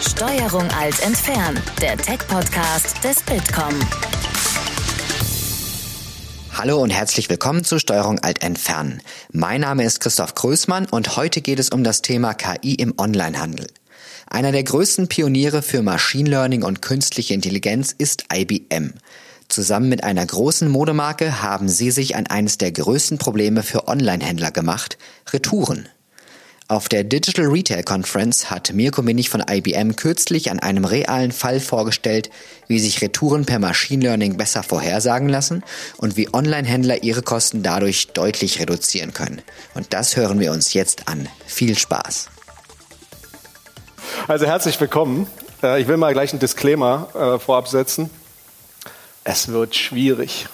Steuerung alt entfernen, der Tech-Podcast des Bitkom. Hallo und herzlich willkommen zu Steuerung alt entfernen. Mein Name ist Christoph Größmann und heute geht es um das Thema KI im Onlinehandel. Einer der größten Pioniere für Machine Learning und künstliche Intelligenz ist IBM. Zusammen mit einer großen Modemarke haben sie sich an eines der größten Probleme für Onlinehändler gemacht, Retouren. Auf der Digital Retail Conference hat Mirko Minich von IBM kürzlich an einem realen Fall vorgestellt, wie sich Retouren per Machine Learning besser vorhersagen lassen und wie Online-Händler ihre Kosten dadurch deutlich reduzieren können. Und das hören wir uns jetzt an. Viel Spaß. Also herzlich willkommen. Äh, ich will mal gleich einen Disclaimer äh, vorab setzen. Es wird schwierig.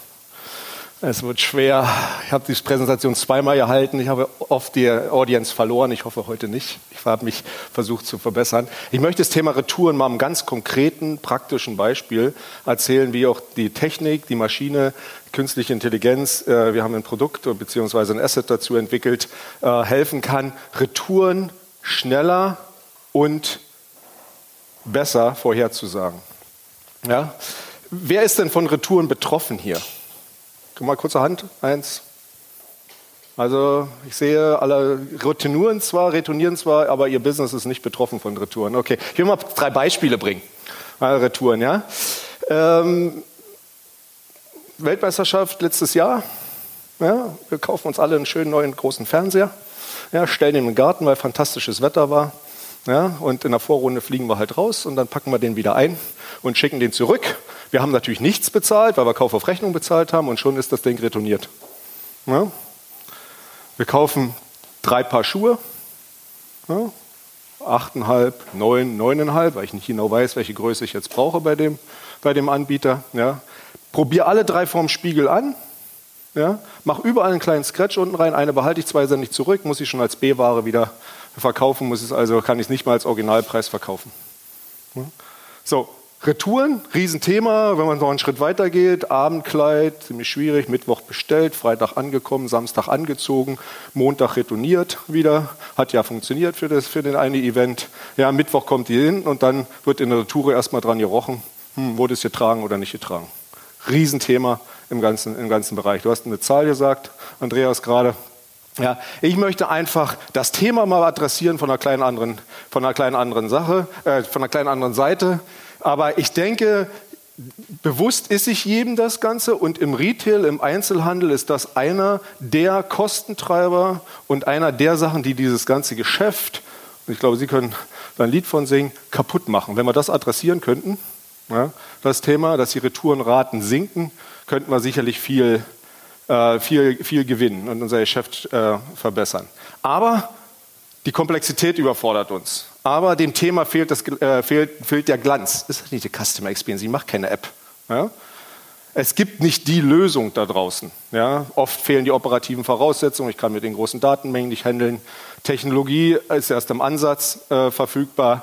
Es wird schwer. Ich habe diese Präsentation zweimal gehalten. Ich habe oft die Audience verloren. Ich hoffe heute nicht. Ich habe mich versucht zu verbessern. Ich möchte das Thema Retouren mal einem ganz konkreten, praktischen Beispiel erzählen, wie auch die Technik, die Maschine, künstliche Intelligenz, äh, wir haben ein Produkt bzw. ein Asset dazu entwickelt, äh, helfen kann, Retouren schneller und besser vorherzusagen. Ja? Wer ist denn von Retouren betroffen hier? Mal kurze Hand. Eins. Also ich sehe, alle retournieren zwar, retournieren zwar, aber ihr Business ist nicht betroffen von Retouren. Okay, ich will mal drei Beispiele bringen. Mal Retouren, ja. Ähm, Weltmeisterschaft letztes Jahr. Ja, wir kaufen uns alle einen schönen neuen großen Fernseher. Ja, stellen ihn den Garten, weil fantastisches Wetter war. Ja, und in der Vorrunde fliegen wir halt raus und dann packen wir den wieder ein und schicken den zurück. Wir haben natürlich nichts bezahlt, weil wir Kauf auf Rechnung bezahlt haben und schon ist das Ding retourniert. Ja? Wir kaufen drei Paar Schuhe, ja? achteinhalb, neun, neuneinhalb, weil ich nicht genau weiß, welche Größe ich jetzt brauche bei dem, bei dem Anbieter. Ja? Probiere alle drei vorm Spiegel an, ja? Mach überall einen kleinen Scratch unten rein, eine behalte ich, zwei sende ich zurück, muss ich schon als B-Ware wieder verkaufen, muss es also, kann ich es nicht mal als Originalpreis verkaufen. So, Retouren, Riesenthema, wenn man noch einen Schritt weiter geht. Abendkleid, ziemlich schwierig, Mittwoch bestellt, Freitag angekommen, Samstag angezogen, Montag retourniert wieder. Hat ja funktioniert für, das, für den eine Event. Ja, Mittwoch kommt die hin und dann wird in der Retour erstmal dran gerochen, hm, wurde es getragen oder nicht getragen. Riesenthema im ganzen, im ganzen Bereich. Du hast eine Zahl gesagt, Andreas, gerade. Ja, ich möchte einfach das Thema mal adressieren von einer kleinen anderen, von einer kleinen anderen Sache, äh, von einer kleinen anderen Seite. Aber ich denke, bewusst ist sich jedem das Ganze und im Retail, im Einzelhandel ist das einer der Kostentreiber und einer der Sachen, die dieses ganze Geschäft, und ich glaube, Sie können da ein Lied von singen, kaputt machen. Wenn wir das adressieren könnten, ja, das Thema, dass die Retourenraten sinken, könnten wir sicherlich viel äh, viel, viel gewinnen und unser Geschäft äh, verbessern. Aber die Komplexität überfordert uns. Aber dem Thema fehlt, das, äh, fehlt, fehlt der Glanz. Das ist nicht die Customer Experience, ich mache keine App. Ja? Es gibt nicht die Lösung da draußen. Ja? Oft fehlen die operativen Voraussetzungen. Ich kann mit den großen Datenmengen nicht handeln. Technologie ist erst im Ansatz äh, verfügbar.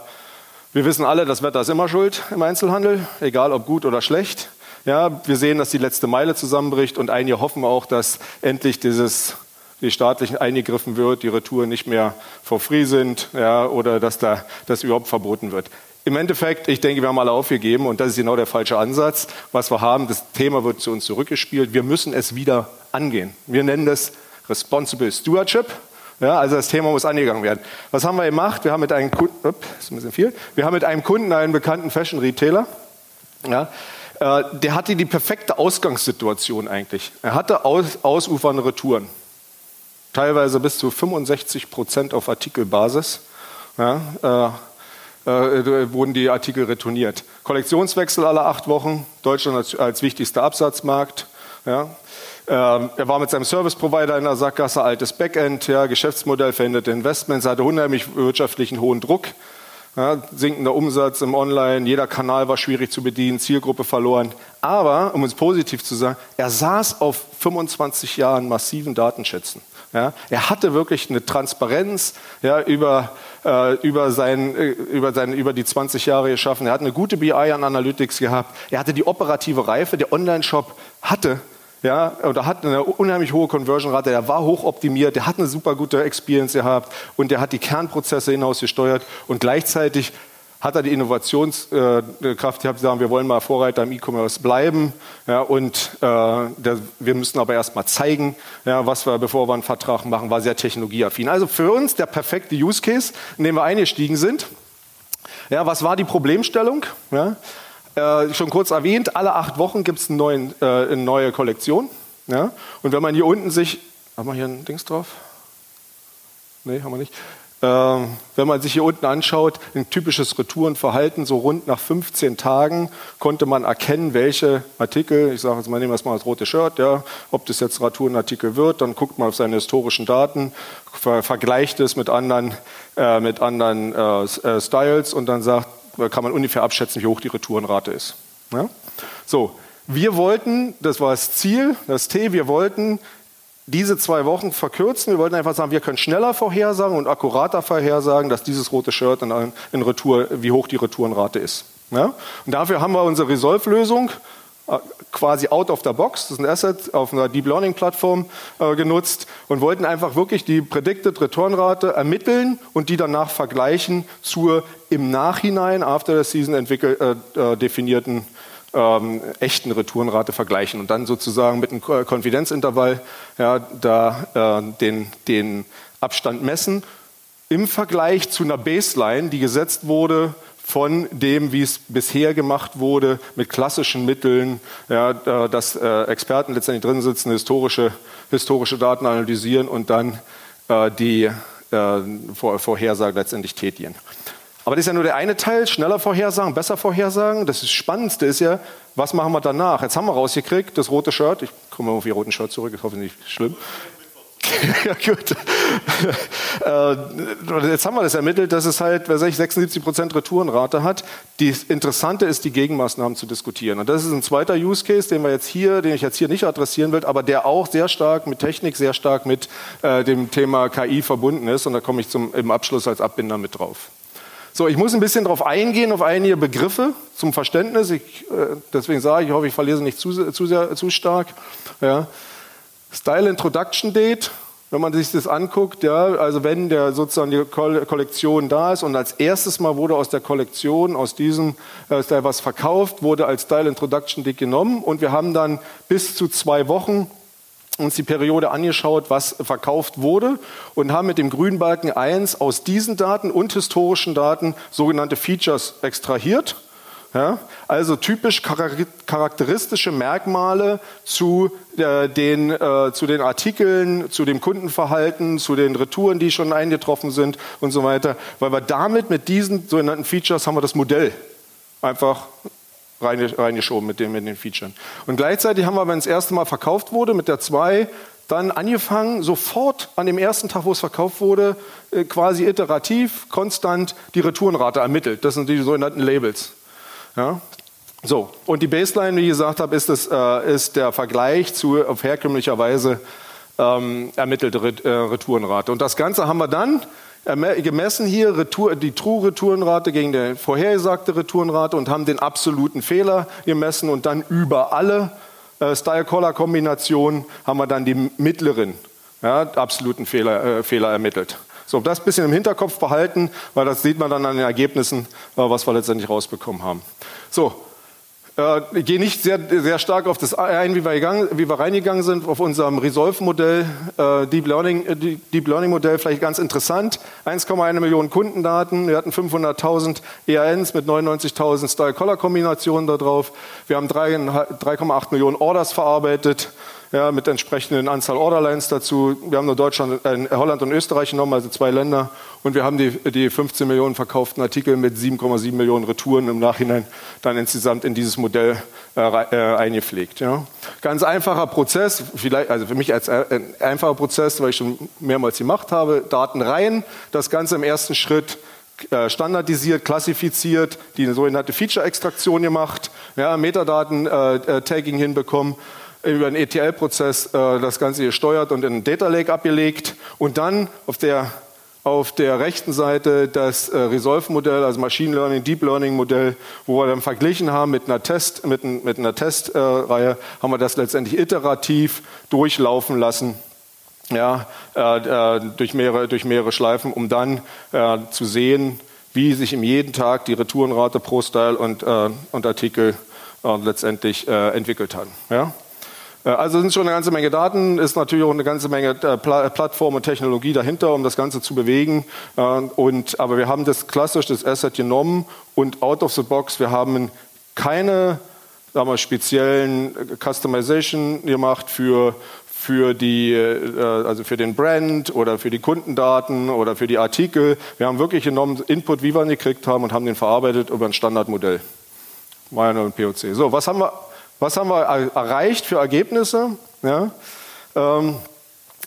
Wir wissen alle, das Wetter ist immer schuld im Einzelhandel, egal ob gut oder schlecht. Ja, wir sehen, dass die letzte Meile zusammenbricht und einige hoffen auch, dass endlich dieses die staatlichen eingegriffen wird, die Retouren nicht mehr for free sind ja, oder dass da das überhaupt verboten wird. Im Endeffekt, ich denke, wir haben alle aufgegeben und das ist genau der falsche Ansatz. Was wir haben, das Thema wird zu uns zurückgespielt. Wir müssen es wieder angehen. Wir nennen das Responsible Stewardship. Ja, also das Thema muss angegangen werden. Was haben wir gemacht? Wir haben mit einem Kunden, upp, ist ein bisschen viel. Wir haben mit einem Kunden einen bekannten Fashion Retailer. Ja, äh, der hatte die perfekte Ausgangssituation eigentlich. Er hatte aus, ausufernde Retouren, teilweise bis zu 65 Prozent auf Artikelbasis. Ja, äh, äh, wurden die Artikel retourniert. Kollektionswechsel alle acht Wochen, Deutschland als, als wichtigster Absatzmarkt. Ja. Ähm, er war mit seinem Service Provider in der Sackgasse, altes Backend, ja, Geschäftsmodell, veränderte Investments, hatte unheimlich wirtschaftlichen hohen Druck. Ja, sinkender Umsatz im Online, jeder Kanal war schwierig zu bedienen, Zielgruppe verloren. Aber, um es positiv zu sagen, er saß auf 25 Jahren massiven Datenschätzen. Ja, er hatte wirklich eine Transparenz ja, über, äh, über, sein, äh, über, sein, über die 20 Jahre geschaffen. Er hat eine gute BI an Analytics gehabt. Er hatte die operative Reife. Der Online-Shop hatte ja, oder hat eine unheimlich hohe Conversion-Rate, der war hochoptimiert, der hat eine super gute Experience gehabt und der hat die Kernprozesse hinaus gesteuert und gleichzeitig hat er die Innovationskraft gehabt, sagen, wir wollen mal Vorreiter im E-Commerce bleiben ja, und äh, der, wir müssen aber erst mal zeigen, ja, was wir, bevor wir einen Vertrag machen, war sehr technologieaffin. Also für uns der perfekte Use Case, in dem wir eingestiegen sind. Ja, was war die Problemstellung? Ja, äh, schon kurz erwähnt, alle acht Wochen gibt es eine, äh, eine neue Kollektion. Ja? Und wenn man hier unten sich, haben wir hier ein Dings drauf? Nee, haben wir nicht. Ähm, wenn man sich hier unten anschaut, ein typisches Retourenverhalten, so rund nach 15 Tagen konnte man erkennen, welche Artikel, ich sage jetzt mal, nehmen wir mal das rote Shirt, ja, ob das jetzt Retourenartikel wird, dann guckt man auf seine historischen Daten, ver vergleicht es mit anderen, äh, mit anderen äh, äh Styles und dann sagt, kann man ungefähr abschätzen, wie hoch die Retourenrate ist. Ja? So, wir wollten, das war das Ziel, das T, wir wollten diese zwei Wochen verkürzen. Wir wollten einfach sagen, wir können schneller vorhersagen und akkurater vorhersagen, dass dieses rote Shirt in, in Retour, wie hoch die Retourenrate ist. Ja? Und dafür haben wir unsere Resolve-Lösung äh, quasi out of the box, das ist ein Asset auf einer Deep Learning Plattform äh, genutzt und wollten einfach wirklich die Predicted Returnrate ermitteln und die danach vergleichen zur im Nachhinein after the season entwickelt, äh, äh definierten ähm, echten Retourenrate vergleichen und dann sozusagen mit einem Konfidenzintervall ja, da äh, den, den Abstand messen im Vergleich zu einer Baseline, die gesetzt wurde von dem, wie es bisher gemacht wurde, mit klassischen Mitteln, ja, dass äh, Experten letztendlich drin sitzen, historische, historische Daten analysieren und dann äh, die äh, Vor Vorhersage letztendlich tätigen. Aber das ist ja nur der eine Teil, schneller vorhersagen, besser vorhersagen. Das Spannendste ist ja, was machen wir danach? Jetzt haben wir rausgekriegt, das rote Shirt, ich komme auf Ihr roten Shirt zurück, ist hoffentlich nicht schlimm. ja, gut. Äh, jetzt haben wir das ermittelt, dass es halt, wer ich, 76 Prozent Retourenrate hat. Das Interessante ist, die Gegenmaßnahmen zu diskutieren. Und das ist ein zweiter Use Case, den wir jetzt hier, den ich jetzt hier nicht adressieren will, aber der auch sehr stark mit Technik, sehr stark mit äh, dem Thema KI verbunden ist. Und da komme ich zum, im Abschluss als Abbinder mit drauf. So, ich muss ein bisschen darauf eingehen, auf einige Begriffe zum Verständnis. Ich, äh, deswegen sage ich, ich hoffe, ich verlese nicht zu, zu, sehr, zu stark. Ja. Style Introduction Date, wenn man sich das anguckt, ja, also wenn der sozusagen die Kollektion da ist und als erstes Mal wurde aus der Kollektion, aus diesem äh, Style was verkauft, wurde als Style Introduction Date genommen und wir haben dann bis zu zwei Wochen uns die Periode angeschaut, was verkauft wurde und haben mit dem grünen Balken 1 aus diesen Daten und historischen Daten sogenannte Features extrahiert. Ja, also typisch charakteristische Merkmale zu, äh, den, äh, zu den Artikeln, zu dem Kundenverhalten, zu den Retouren, die schon eingetroffen sind und so weiter. Weil wir damit mit diesen sogenannten Features haben wir das Modell einfach reingeschoben mit, dem, mit den Features. Und gleichzeitig haben wir, wenn es das erste Mal verkauft wurde, mit der 2 dann angefangen, sofort an dem ersten Tag, wo es verkauft wurde, äh, quasi iterativ, konstant die Retourenrate ermittelt. Das sind die sogenannten Labels. Ja? So, und die Baseline, wie ich gesagt habe, ist, das, äh, ist der Vergleich zu auf herkömmlicher Weise ähm, ermittelte äh, Retourenrate. Und das Ganze haben wir dann gemessen hier Retour, die True-Retourenrate gegen die vorhergesagte Retourenrate und haben den absoluten Fehler gemessen und dann über alle äh, Style-Color-Kombinationen haben wir dann die mittleren ja, absoluten Fehler, äh, Fehler ermittelt. So, das ein bisschen im Hinterkopf behalten, weil das sieht man dann an den Ergebnissen, äh, was wir letztendlich rausbekommen haben. So, äh, ich gehe nicht sehr, sehr stark auf das ein, wie wir, gegangen, wie wir reingegangen sind, auf unserem Resolve-Modell, äh, Deep Learning, äh, Deep Learning vielleicht ganz interessant. 1,1 Millionen Kundendaten, wir hatten 500.000 EANs mit 99.000 Style-Color-Kombinationen da drauf. Wir haben 3,8 Millionen Orders verarbeitet ja, mit entsprechenden Anzahl Orderlines dazu. Wir haben nur Deutschland, äh, Holland und Österreich genommen, also zwei Länder. Und wir haben die, die 15 Millionen verkauften Artikel mit 7,7 Millionen Retouren im Nachhinein dann insgesamt in dieses Modell äh, äh, eingepflegt. Ja. Ganz einfacher Prozess, vielleicht, also für mich als äh, ein einfacher Prozess, weil ich schon mehrmals gemacht habe, Daten rein, das Ganze im ersten Schritt äh, standardisiert, klassifiziert, die sogenannte Feature-Extraktion gemacht, ja, Metadaten-Tagging äh, hinbekommen über einen ETL-Prozess äh, das Ganze gesteuert und in einen Data Lake abgelegt und dann auf der auf der rechten Seite das äh, Resolve-Modell, also Machine Learning, Deep Learning-Modell, wo wir dann verglichen haben mit einer Test, mit, mit einer Testreihe, äh, haben wir das letztendlich iterativ durchlaufen lassen, ja, äh, äh durch, mehrere, durch mehrere Schleifen, um dann äh, zu sehen, wie sich im jeden Tag die Retourenrate pro Style und, und Artikel letztendlich entwickelt hat. Ja? Äh, also sind schon eine ganze Menge Daten, ist natürlich auch eine ganze Menge äh, Plattform und Technologie dahinter, um das Ganze zu bewegen. Äh, und, aber wir haben das klassisch, das Asset genommen und out of the box, wir haben keine sagen wir, speziellen Customization gemacht für, für, die, also für den Brand oder für die Kundendaten oder für die Artikel. Wir haben wirklich genommen Input, wie wir ihn gekriegt haben und haben den verarbeitet über ein Standardmodell. Nur ein POC. So, was haben wir was haben wir erreicht für Ergebnisse? Ja, ähm,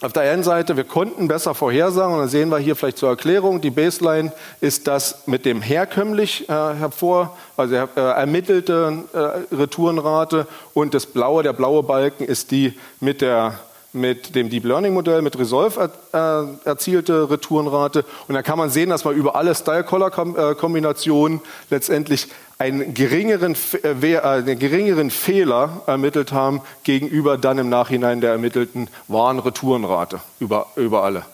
auf der einen Seite, wir konnten besser vorhersagen, und dann sehen wir hier vielleicht zur Erklärung, die Baseline ist das mit dem herkömmlich äh, hervor, also äh, ermittelte äh, Retourenrate und das blaue, der blaue Balken ist die mit der mit dem Deep Learning Modell, mit Resolve er, äh, erzielte Retourenrate. Und dann kann man sehen, dass wir über alle Style-Color-Kombinationen letztendlich einen geringeren, äh, äh, einen geringeren Fehler ermittelt haben gegenüber dann im Nachhinein der ermittelten wahren Retourenrate über, über alle.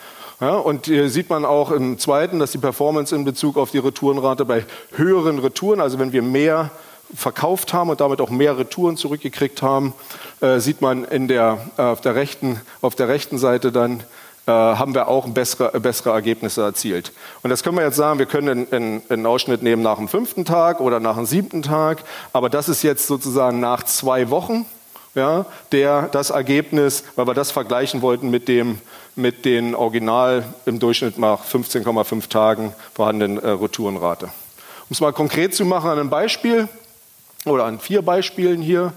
Ja, und hier sieht man auch im zweiten, dass die Performance in Bezug auf die Retourenrate bei höheren Retouren, also wenn wir mehr verkauft haben und damit auch mehr Retouren zurückgekriegt haben, äh, sieht man in der, äh, auf, der rechten, auf der rechten Seite dann, äh, haben wir auch bessere, bessere Ergebnisse erzielt. Und das können wir jetzt sagen, wir können einen, einen Ausschnitt nehmen nach dem fünften Tag oder nach dem siebten Tag, aber das ist jetzt sozusagen nach zwei Wochen. Ja, der, das Ergebnis, weil wir das vergleichen wollten mit dem mit den Original im Durchschnitt nach 15,5 Tagen vorhandenen äh, Retourenrate. Um es mal konkret zu machen an einem Beispiel oder an vier Beispielen hier.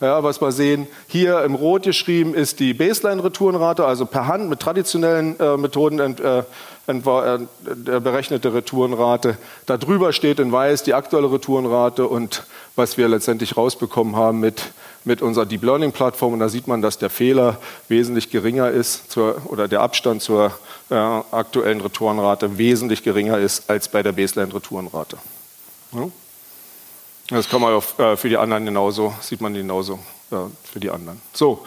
Ja, was wir sehen, hier im Rot geschrieben ist die Baseline-Retourenrate, also per Hand mit traditionellen äh, Methoden ent, äh, ent, äh, berechnete Retourenrate. Darüber steht in Weiß die aktuelle Retourenrate und was wir letztendlich rausbekommen haben mit, mit unserer Deep Learning-Plattform. Und da sieht man, dass der Fehler wesentlich geringer ist zur, oder der Abstand zur äh, aktuellen Retourenrate wesentlich geringer ist als bei der Baseline-Retourenrate. Ja? Das kann man äh, für die anderen genauso, sieht man genauso für die anderen. So,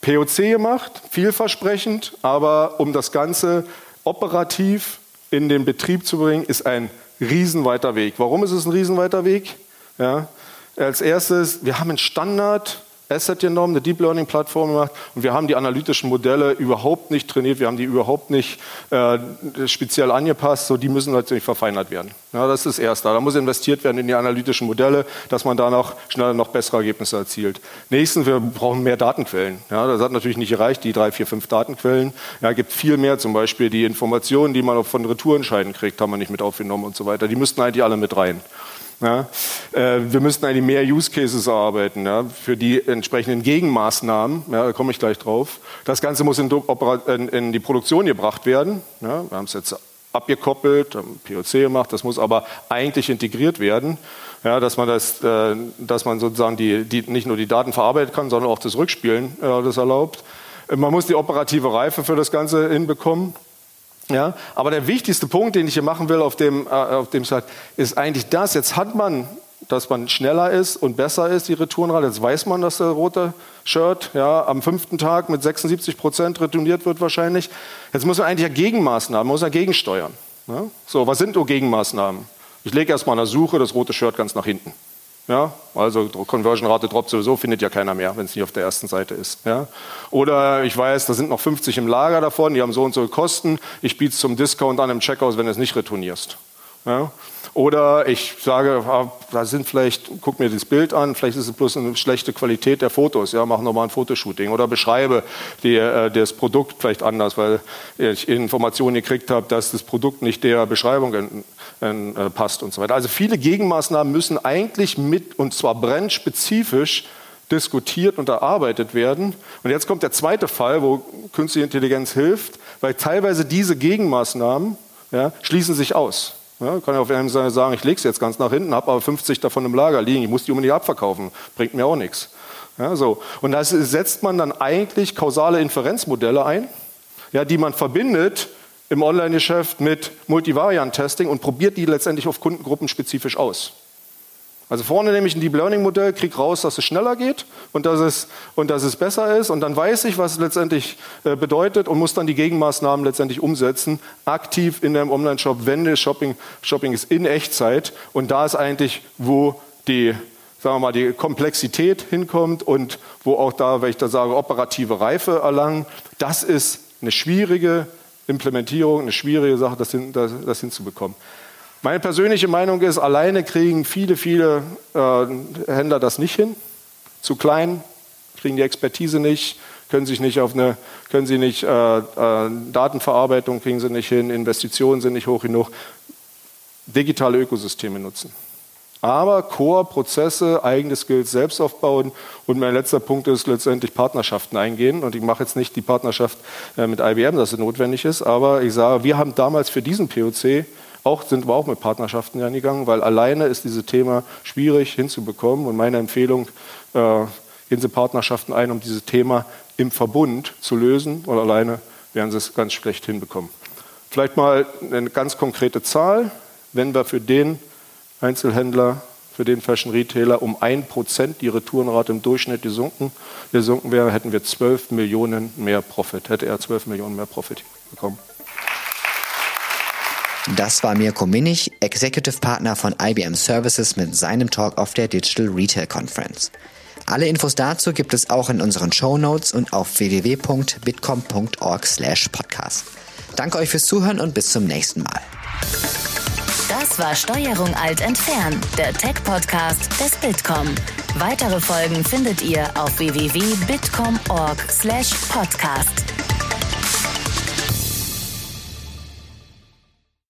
POC gemacht, vielversprechend, aber um das Ganze operativ in den Betrieb zu bringen, ist ein riesenweiter Weg. Warum ist es ein riesenweiter Weg? Ja, als erstes, wir haben einen Standard, Asset genommen, eine Deep Learning Plattform gemacht und wir haben die analytischen Modelle überhaupt nicht trainiert, wir haben die überhaupt nicht äh, speziell angepasst, so die müssen natürlich verfeinert werden. Ja, das ist das Erste. Da muss investiert werden in die analytischen Modelle, dass man da noch schneller noch bessere Ergebnisse erzielt. Nächstens, wir brauchen mehr Datenquellen. Ja, das hat natürlich nicht gereicht, die drei, vier, fünf Datenquellen. Ja, gibt viel mehr, zum Beispiel die Informationen, die man auch von Retourenscheiden kriegt, haben wir nicht mit aufgenommen und so weiter. Die müssten eigentlich alle mit rein. Ja, äh, wir müssten eigentlich mehr Use Cases erarbeiten ja, für die entsprechenden Gegenmaßnahmen. Ja, da komme ich gleich drauf. Das Ganze muss in, die Produktion gebracht werden. Ja, wir haben es jetzt abgekoppelt, POC gemacht. Das muss aber eigentlich integriert werden, ja, dass man das, äh, dass man sozusagen die, die, nicht nur die Daten verarbeiten kann, sondern auch das Rückspielen äh, das erlaubt. Man muss die operative Reife für das Ganze hinbekommen. Ja, aber der wichtigste Punkt, den ich hier machen will auf dem, äh, auf dem Slide, ist eigentlich das. Jetzt hat man, dass man schneller ist und besser ist, die Retourenrate. Jetzt weiß man, dass der rote Shirt ja, am fünften Tag mit 76 Prozent retourniert wird wahrscheinlich. Jetzt muss man eigentlich ja Gegenmaßnahmen, muss ja gegensteuern. Ja? So, was sind so Gegenmaßnahmen? Ich lege erstmal in der Suche das rote Shirt ganz nach hinten. Ja, also Conversion-Rate droppt sowieso, findet ja keiner mehr, wenn es nicht auf der ersten Seite ist. Ja. Oder ich weiß, da sind noch 50 im Lager davon, die haben so und so Kosten, ich biete es zum Discount an im Checkout, wenn du es nicht retournierst. Ja. Oder ich sage, ah, da sind vielleicht, guck mir das Bild an, vielleicht ist es bloß eine schlechte Qualität der Fotos, ja, mach nochmal ein Fotoshooting. Oder beschreibe die, äh, das Produkt vielleicht anders, weil ich Informationen gekriegt habe, dass das Produkt nicht der Beschreibung in, in, äh, passt und so weiter. Also viele Gegenmaßnahmen müssen eigentlich mit, und zwar brandspezifisch, diskutiert und erarbeitet werden. Und jetzt kommt der zweite Fall, wo künstliche Intelligenz hilft, weil teilweise diese Gegenmaßnahmen ja, schließen sich aus. Ja, kann ja auf einem Seite sagen, ich lege es jetzt ganz nach hinten, habe aber 50 davon im Lager liegen, ich muss die unbedingt abverkaufen, bringt mir auch nichts. Ja, so. Und da setzt man dann eigentlich kausale Inferenzmodelle ein, ja, die man verbindet im Online-Geschäft mit Multivariant-Testing und probiert die letztendlich auf Kundengruppen spezifisch aus. Also vorne nehme ich ein Deep Learning Modell, kriege raus, dass es schneller geht und dass es, und dass es besser ist. Und dann weiß ich, was es letztendlich äh, bedeutet und muss dann die Gegenmaßnahmen letztendlich umsetzen, aktiv in einem Online-Shop, wenn das Shopping, Shopping ist in Echtzeit. Und da ist eigentlich, wo die, sagen wir mal, die Komplexität hinkommt und wo auch da, wenn ich da sage, operative Reife erlangen. Das ist eine schwierige Implementierung, eine schwierige Sache, das, hin, das, das hinzubekommen. Meine persönliche Meinung ist, alleine kriegen viele, viele äh, Händler das nicht hin. Zu klein, kriegen die Expertise nicht, können sich nicht auf eine, können sie nicht, äh, äh, Datenverarbeitung kriegen sie nicht hin, Investitionen sind nicht hoch genug. Digitale Ökosysteme nutzen. Aber Core-Prozesse, eigene Skills selbst aufbauen. Und mein letzter Punkt ist letztendlich Partnerschaften eingehen. Und ich mache jetzt nicht die Partnerschaft äh, mit IBM, dass es notwendig ist, aber ich sage, wir haben damals für diesen POC auch, sind wir auch mit Partnerschaften angegangen, weil alleine ist dieses Thema schwierig hinzubekommen. Und meine Empfehlung, äh, gehen Sie Partnerschaften ein, um dieses Thema im Verbund zu lösen. Und alleine werden Sie es ganz schlecht hinbekommen. Vielleicht mal eine ganz konkrete Zahl. Wenn wir für den Einzelhändler, für den Fashion Retailer um ein Prozent die Retourenrate im Durchschnitt gesunken, gesunken wäre, hätten wir 12 Millionen mehr Profit, hätte er 12 Millionen mehr Profit bekommen. Das war Mirko Minich, Executive Partner von IBM Services mit seinem Talk auf der Digital Retail Conference. Alle Infos dazu gibt es auch in unseren Show Notes und auf www.bitcom.org/podcast. Danke euch fürs Zuhören und bis zum nächsten Mal. Das war Steuerung alt entfernen, der Tech-Podcast des Bitkom. Weitere Folgen findet ihr auf www.bitkom.org/podcast.